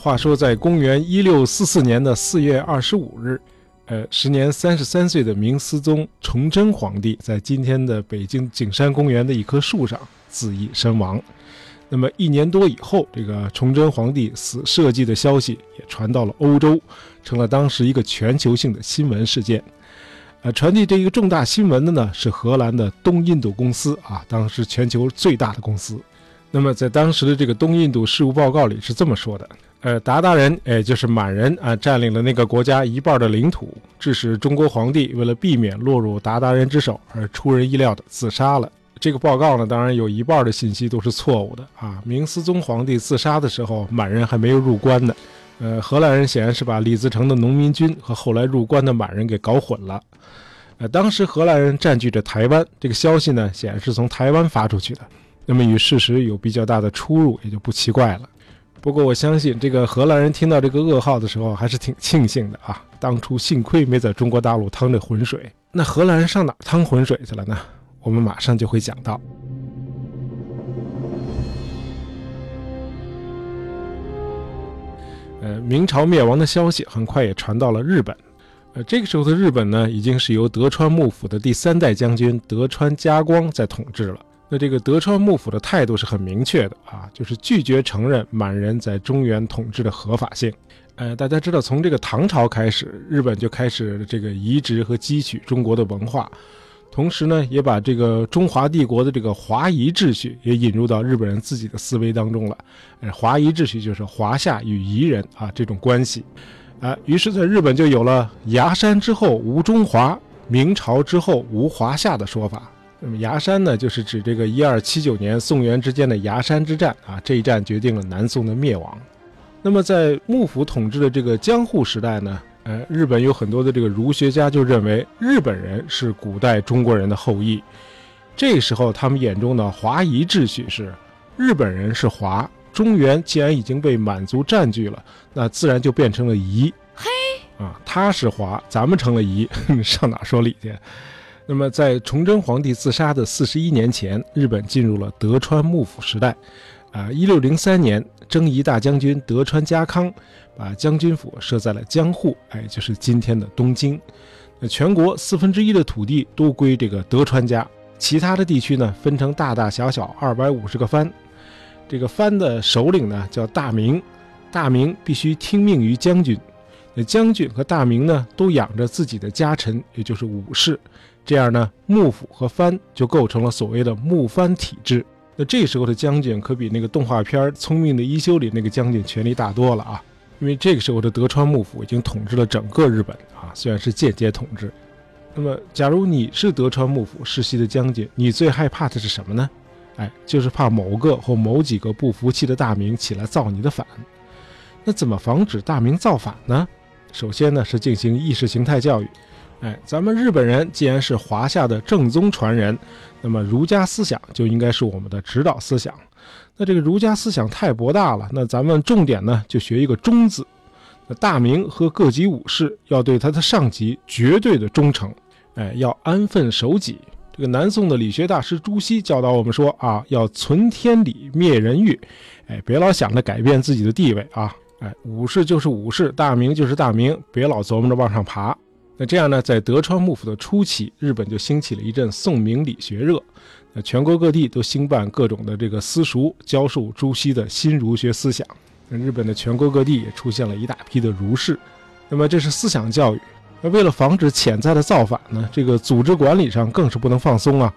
话说，在公元一六四四年的四月二十五日，呃，时年三十三岁的明思宗崇祯皇帝，在今天的北京景山公园的一棵树上自缢身亡。那么一年多以后，这个崇祯皇帝死社稷的消息也传到了欧洲，成了当时一个全球性的新闻事件。呃，传递这一个重大新闻的呢是荷兰的东印度公司啊，当时全球最大的公司。那么在当时的这个东印度事务报告里是这么说的：呃，鞑靼人，哎，就是满人啊，占领了那个国家一半的领土，致使中国皇帝为了避免落入鞑靼人之手而出人意料的自杀了。这个报告呢，当然有一半的信息都是错误的啊。明思宗皇帝自杀的时候，满人还没有入关呢。呃，荷兰人显然是把李自成的农民军和后来入关的满人给搞混了。呃，当时荷兰人占据着台湾，这个消息呢，显然是从台湾发出去的，那么与事实有比较大的出入，也就不奇怪了。不过我相信，这个荷兰人听到这个噩耗的时候，还是挺庆幸的啊。当初幸亏没在中国大陆趟这浑水。那荷兰人上哪趟浑水去了呢？我们马上就会讲到。呃，明朝灭亡的消息很快也传到了日本。呃，这个时候的日本呢，已经是由德川幕府的第三代将军德川家光在统治了。那这个德川幕府的态度是很明确的啊，就是拒绝承认满人在中原统治的合法性。呃，大家知道，从这个唐朝开始，日本就开始这个移植和汲取中国的文化。同时呢，也把这个中华帝国的这个华夷秩序也引入到日本人自己的思维当中了。华夷秩序就是华夏与夷人啊这种关系，啊，于是在日本就有了“崖山之后无中华，明朝之后无华夏”的说法。那么崖山呢，就是指这个一二七九年宋元之间的崖山之战啊，这一战决定了南宋的灭亡。那么在幕府统治的这个江户时代呢？呃，日本有很多的这个儒学家就认为日本人是古代中国人的后裔。这时候，他们眼中的华夷秩序是日本人是华，中原既然已经被满族占据了，那自然就变成了夷。嘿，啊，他是华，咱们成了夷，上哪说理去？那么，在崇祯皇帝自杀的四十一年前，日本进入了德川幕府时代。啊，一六零三年，征夷大将军德川家康把将军府设在了江户，哎，就是今天的东京。那全国四分之一的土地都归这个德川家，其他的地区呢，分成大大小小二百五十个藩。这个藩的首领呢叫大名，大名必须听命于将军。那将军和大名呢都养着自己的家臣，也就是武士。这样呢，幕府和藩就构成了所谓的幕藩体制。那这时候的将军可比那个动画片《聪明的一休》里那个将军权力大多了啊！因为这个时候的德川幕府已经统治了整个日本啊，虽然是间接统治。那么，假如你是德川幕府世袭的将军，你最害怕的是什么呢？哎，就是怕某个或某几个不服气的大名起来造你的反。那怎么防止大名造反呢？首先呢，是进行意识形态教育。哎，咱们日本人既然是华夏的正宗传人，那么儒家思想就应该是我们的指导思想。那这个儒家思想太博大了，那咱们重点呢就学一个忠字。那大明和各级武士要对他的上级绝对的忠诚，哎，要安分守己。这个南宋的理学大师朱熹教导我们说啊，要存天理，灭人欲。哎，别老想着改变自己的地位啊。哎，武士就是武士，大明就是大明，别老琢磨着往上爬。那这样呢，在德川幕府的初期，日本就兴起了一阵宋明理学热，那全国各地都兴办各种的这个私塾，教授朱熹的新儒学思想。那日本的全国各地也出现了一大批的儒士。那么这是思想教育。那为了防止潜在的造反呢，这个组织管理上更是不能放松啊。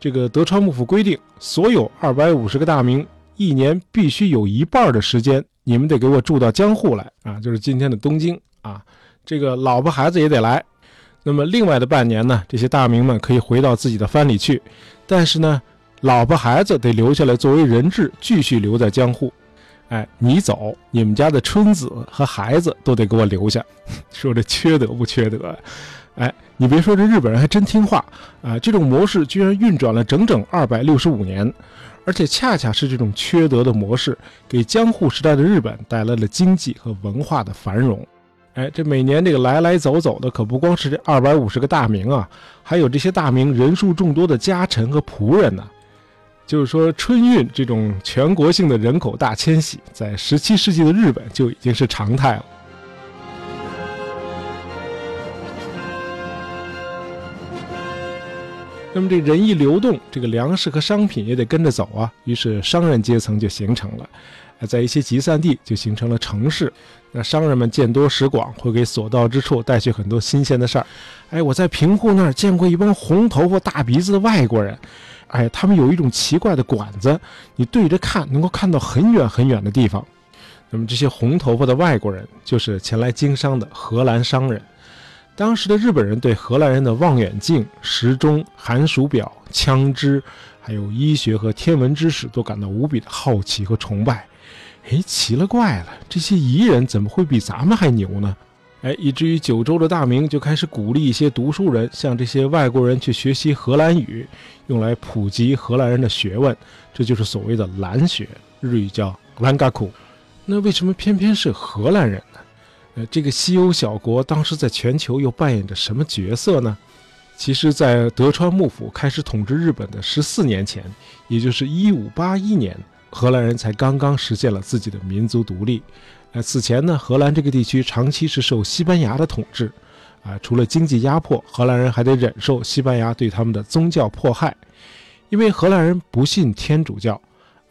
这个德川幕府规定，所有二百五十个大名，一年必须有一半的时间，你们得给我住到江户来啊，就是今天的东京啊。这个老婆孩子也得来，那么另外的半年呢，这些大名们可以回到自己的藩里去，但是呢，老婆孩子得留下来作为人质，继续留在江户。哎，你走，你们家的春子和孩子都得给我留下。说这缺德不缺德？哎，你别说，这日本人还真听话啊！这种模式居然运转了整整二百六十五年，而且恰恰是这种缺德的模式，给江户时代的日本带来了经济和文化的繁荣。哎，这每年这个来来走走的可不光是这二百五十个大名啊，还有这些大名人数众多的家臣和仆人呢。就是说春运这种全国性的人口大迁徙，在十七世纪的日本就已经是常态了。那么这人一流动，这个粮食和商品也得跟着走啊。于是商人阶层就形成了，在一些集散地就形成了城市。那商人们见多识广，会给所到之处带去很多新鲜的事儿。哎，我在平户那儿见过一帮红头发、大鼻子的外国人。哎，他们有一种奇怪的管子，你对着看，能够看到很远很远的地方。那么这些红头发的外国人，就是前来经商的荷兰商人。当时的日本人对荷兰人的望远镜、时钟、寒暑表、枪支，还有医学和天文知识，都感到无比的好奇和崇拜。哎，奇了怪了，这些夷人怎么会比咱们还牛呢？哎，以至于九州的大明就开始鼓励一些读书人向这些外国人去学习荷兰语，用来普及荷兰人的学问。这就是所谓的兰学，日语叫兰嘎库。那为什么偏偏是荷兰人？呃，这个西欧小国当时在全球又扮演着什么角色呢？其实，在德川幕府开始统治日本的十四年前，也就是一五八一年，荷兰人才刚刚实现了自己的民族独立。呃，此前呢，荷兰这个地区长期是受西班牙的统治，啊，除了经济压迫，荷兰人还得忍受西班牙对他们的宗教迫害，因为荷兰人不信天主教。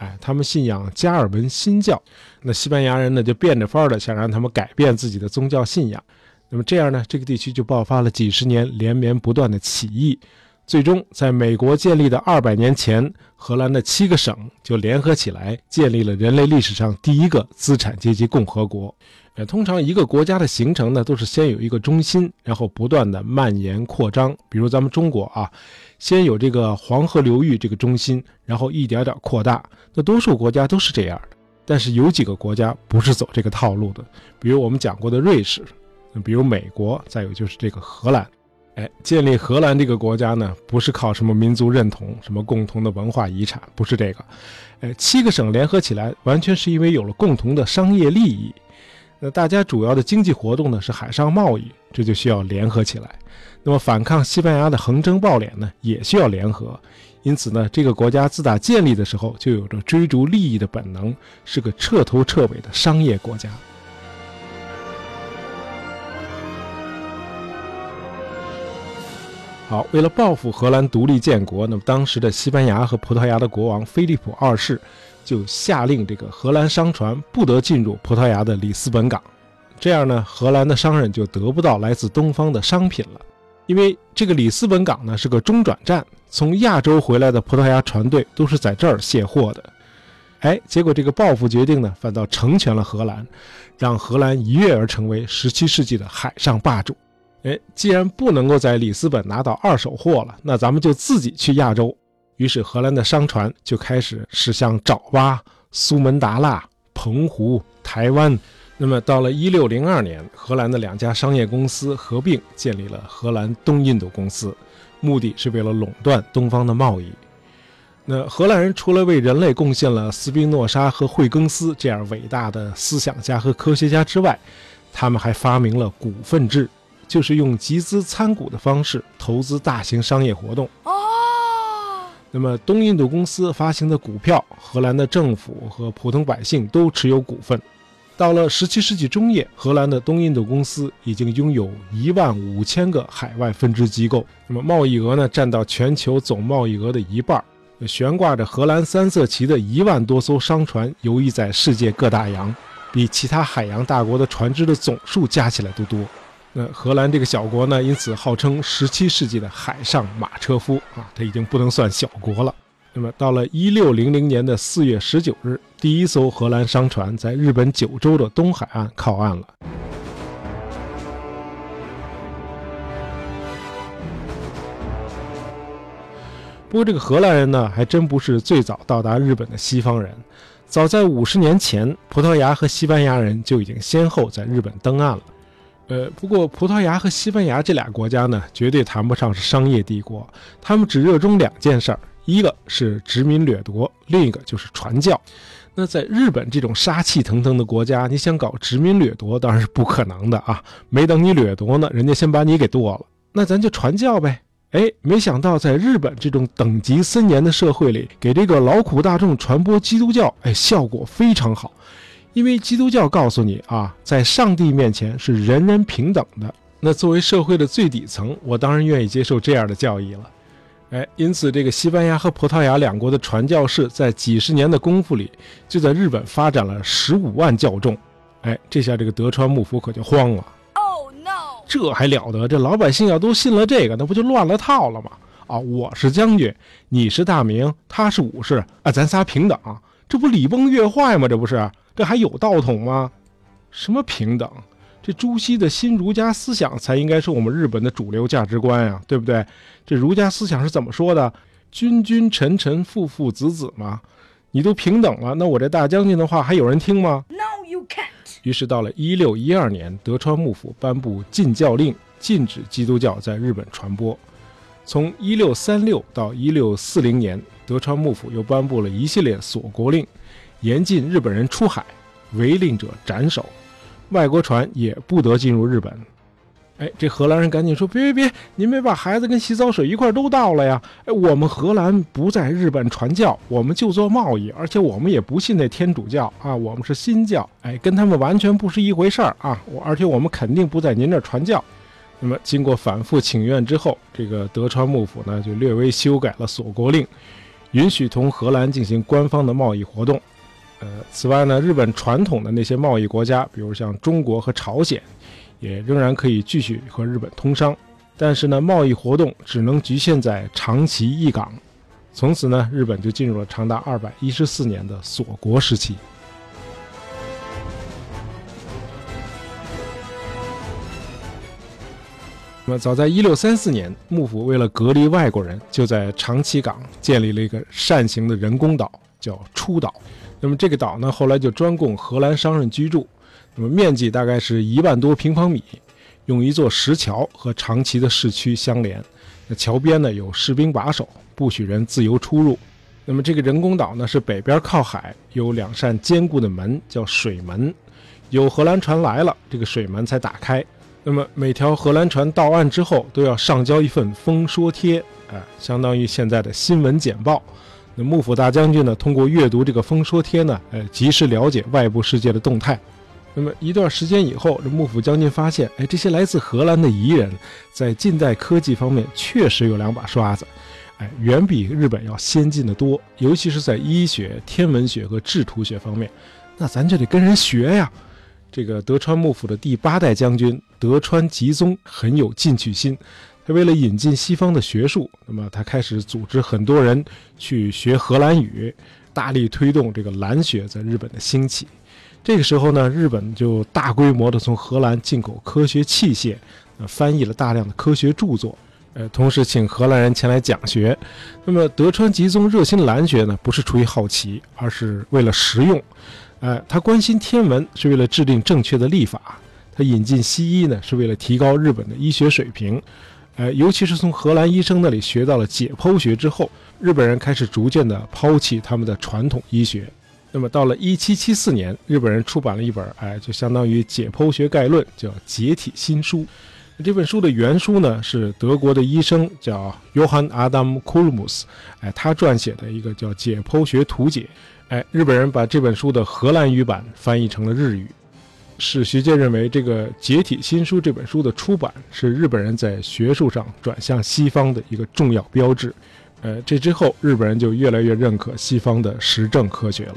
哎，他们信仰加尔文新教，那西班牙人呢就变着法儿的想让他们改变自己的宗教信仰。那么这样呢，这个地区就爆发了几十年连绵不断的起义。最终，在美国建立的二百年前，荷兰的七个省就联合起来，建立了人类历史上第一个资产阶级共和国。呃，通常一个国家的形成呢，都是先有一个中心，然后不断的蔓延扩张。比如咱们中国啊。先有这个黄河流域这个中心，然后一点点扩大。那多数国家都是这样的，但是有几个国家不是走这个套路的，比如我们讲过的瑞士，比如美国，再有就是这个荷兰。哎，建立荷兰这个国家呢，不是靠什么民族认同、什么共同的文化遗产，不是这个。哎，七个省联合起来，完全是因为有了共同的商业利益。那大家主要的经济活动呢是海上贸易，这就需要联合起来。那么反抗西班牙的横征暴敛呢，也需要联合。因此呢，这个国家自打建立的时候就有着追逐利益的本能，是个彻头彻尾的商业国家。好，为了报复荷兰独立建国，那么当时的西班牙和葡萄牙的国王菲利普二世就下令，这个荷兰商船不得进入葡萄牙的里斯本港。这样呢，荷兰的商人就得不到来自东方的商品了。因为这个里斯本港呢是个中转站，从亚洲回来的葡萄牙船队都是在这儿卸货的。哎，结果这个报复决定呢，反倒成全了荷兰，让荷兰一跃而成为十七世纪的海上霸主。哎，既然不能够在里斯本拿到二手货了，那咱们就自己去亚洲。于是荷兰的商船就开始驶向爪哇、苏门答腊、澎湖、台湾。那么，到了一六零二年，荷兰的两家商业公司合并，建立了荷兰东印度公司，目的是为了垄断东方的贸易。那荷兰人除了为人类贡献了斯宾诺莎和惠更斯这样伟大的思想家和科学家之外，他们还发明了股份制，就是用集资参股的方式投资大型商业活动。哦。那么，东印度公司发行的股票，荷兰的政府和普通百姓都持有股份。到了十七世纪中叶，荷兰的东印度公司已经拥有一万五千个海外分支机构，那么贸易额呢占到全球总贸易额的一半。悬挂着荷兰三色旗的一万多艘商船游弋在世界各大洋，比其他海洋大国的船只的总数加起来都多。那荷兰这个小国呢，因此号称十七世纪的海上马车夫啊，它已经不能算小国了。那么，到了一六零零年的四月十九日，第一艘荷兰商船在日本九州的东海岸靠岸了。不过，这个荷兰人呢，还真不是最早到达日本的西方人。早在五十年前，葡萄牙和西班牙人就已经先后在日本登岸了。呃，不过，葡萄牙和西班牙这俩国家呢，绝对谈不上是商业帝国，他们只热衷两件事儿。一个是殖民掠夺，另一个就是传教。那在日本这种杀气腾腾的国家，你想搞殖民掠夺，当然是不可能的啊！没等你掠夺呢，人家先把你给剁了。那咱就传教呗。哎，没想到在日本这种等级森严的社会里，给这个劳苦大众传播基督教，哎，效果非常好。因为基督教告诉你啊，在上帝面前是人人平等的。那作为社会的最底层，我当然愿意接受这样的教义了。哎，因此这个西班牙和葡萄牙两国的传教士在几十年的功夫里，就在日本发展了十五万教众。哎，这下这个德川幕府可就慌了。哦，no 这还了得！这老百姓要都信了这个，那不就乱了套了吗？啊，我是将军，你是大名，他是武士，啊，咱仨平等，这不礼崩乐坏吗？这不是？这还有道统吗？什么平等？这朱熹的新儒家思想才应该是我们日本的主流价值观呀，对不对？这儒家思想是怎么说的？君君臣臣父父子子嘛。你都平等了，那我这大将军的话还有人听吗？No, you can't？于是，到了一六一二年，德川幕府颁布禁教令，禁止基督教在日本传播。从一六三六到一六四零年，德川幕府又颁布了一系列锁国令，严禁日本人出海，违令者斩首，外国船也不得进入日本。哎，这荷兰人赶紧说：“别别别，您别把孩子跟洗澡水一块都倒了呀！哎，我们荷兰不在日本传教，我们就做贸易，而且我们也不信那天主教啊，我们是新教，哎，跟他们完全不是一回事儿啊！我而且我们肯定不在您这儿传教。那么经过反复请愿之后，这个德川幕府呢就略微修改了锁国令，允许同荷兰进行官方的贸易活动。呃，此外呢，日本传统的那些贸易国家，比如像中国和朝鲜。也仍然可以继续和日本通商，但是呢，贸易活动只能局限在长崎一港。从此呢，日本就进入了长达二百一十四年的锁国时期。那么，早在一六三四年，幕府为了隔离外国人，就在长崎港建立了一个扇形的人工岛，叫出岛。那么，这个岛呢，后来就专供荷兰商人居住。那么面积大概是一万多平方米，用一座石桥和长崎的市区相连。那桥边呢有士兵把守，不许人自由出入。那么这个人工岛呢是北边靠海，有两扇坚固的门，叫水门。有荷兰船来了，这个水门才打开。那么每条荷兰船到岸之后，都要上交一份封说贴，啊，相当于现在的新闻简报。那幕府大将军呢，通过阅读这个封说贴呢，呃，及时了解外部世界的动态。那么一段时间以后，这幕府将军发现，哎，这些来自荷兰的夷人，在近代科技方面确实有两把刷子，哎，远比日本要先进的多，尤其是在医学、天文学和制图学方面，那咱就得跟人学呀。这个德川幕府的第八代将军德川吉宗很有进取心，他为了引进西方的学术，那么他开始组织很多人去学荷兰语，大力推动这个兰学在日本的兴起。这个时候呢，日本就大规模的从荷兰进口科学器械，呃，翻译了大量的科学著作，呃，同时请荷兰人前来讲学。那么德川吉宗热心兰学呢，不是出于好奇，而是为了实用。呃，他关心天文是为了制定正确的历法，他引进西医呢，是为了提高日本的医学水平。呃，尤其是从荷兰医生那里学到了解剖学之后，日本人开始逐渐的抛弃他们的传统医学。那么到了一七七四年，日本人出版了一本，哎，就相当于解剖学概论，叫《解体新书》。这本书的原书呢是德国的医生叫 Johann Adam Kulmus，哎，他撰写的一个叫《解剖学图解》。哎，日本人把这本书的荷兰语版翻译成了日语。史学界认为，这个《解体新书》这本书的出版是日本人在学术上转向西方的一个重要标志。呃，这之后，日本人就越来越认可西方的实证科学了。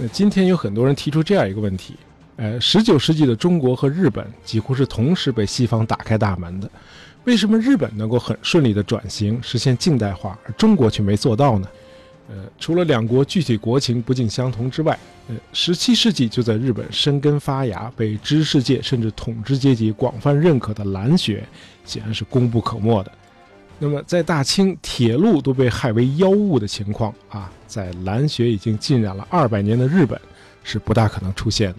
那今天有很多人提出这样一个问题：，呃，十九世纪的中国和日本几乎是同时被西方打开大门的，为什么日本能够很顺利的转型实现近代化，而中国却没做到呢？呃，除了两国具体国情不尽相同之外，呃，十七世纪就在日本生根发芽，被知识界甚至统治阶级广泛认可的蓝学，显然是功不可没的。那么，在大清铁路都被害为妖物的情况啊，在蓝学已经浸染了二百年的日本，是不大可能出现的。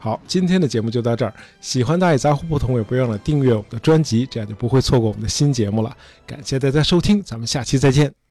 好，今天的节目就到这儿。喜欢大爷杂货不同，也不忘了订阅我们的专辑，这样就不会错过我们的新节目了。感谢大家收听，咱们下期再见。